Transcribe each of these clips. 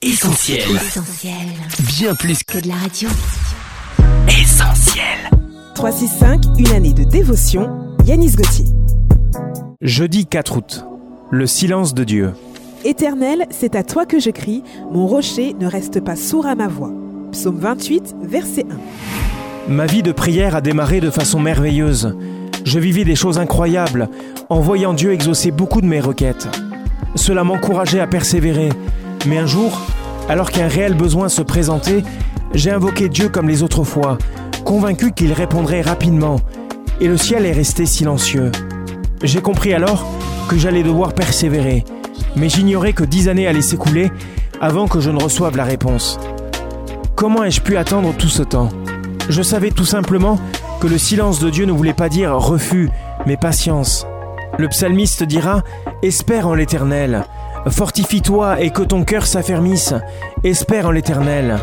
Essentiel. Essentiel. Bien plus Que de la radio. essentiel. 365, une année de dévotion. Yanis Gauthier. Jeudi 4 août. Le silence de Dieu. Éternel, c'est à toi que je crie. Mon rocher ne reste pas sourd à ma voix. Psaume 28, verset 1. Ma vie de prière a démarré de façon merveilleuse. Je vivais des choses incroyables en voyant Dieu exaucer beaucoup de mes requêtes. Cela m'encourageait à persévérer. Mais un jour, alors qu'un réel besoin se présentait, j'ai invoqué Dieu comme les autres fois, convaincu qu'il répondrait rapidement. Et le ciel est resté silencieux. J'ai compris alors que j'allais devoir persévérer. Mais j'ignorais que dix années allaient s'écouler avant que je ne reçoive la réponse. Comment ai-je pu attendre tout ce temps? Je savais tout simplement que le silence de Dieu ne voulait pas dire refus, mais patience. Le psalmiste dira Espère en l'Éternel. Fortifie-toi et que ton cœur s'affermisse. Espère en l'Éternel.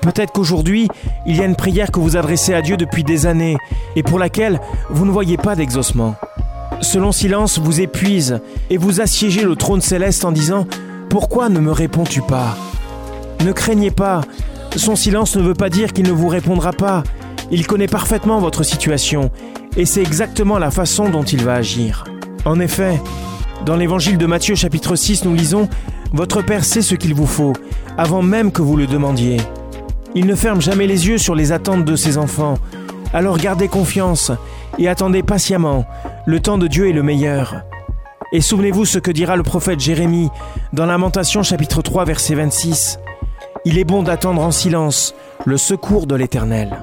Peut-être qu'aujourd'hui, il y a une prière que vous adressez à Dieu depuis des années et pour laquelle vous ne voyez pas d'exaucement. Ce long silence vous épuise et vous assiégez le trône céleste en disant Pourquoi ne me réponds-tu pas? Ne craignez pas, son silence ne veut pas dire qu'il ne vous répondra pas. Il connaît parfaitement votre situation et c'est exactement la façon dont il va agir. En effet, dans l'évangile de Matthieu chapitre 6, nous lisons Votre Père sait ce qu'il vous faut, avant même que vous le demandiez. Il ne ferme jamais les yeux sur les attentes de ses enfants. Alors gardez confiance et attendez patiemment. Le temps de Dieu est le meilleur. Et souvenez-vous ce que dira le prophète Jérémie dans Lamentation chapitre 3 verset 26. Il est bon d'attendre en silence le secours de l'Éternel.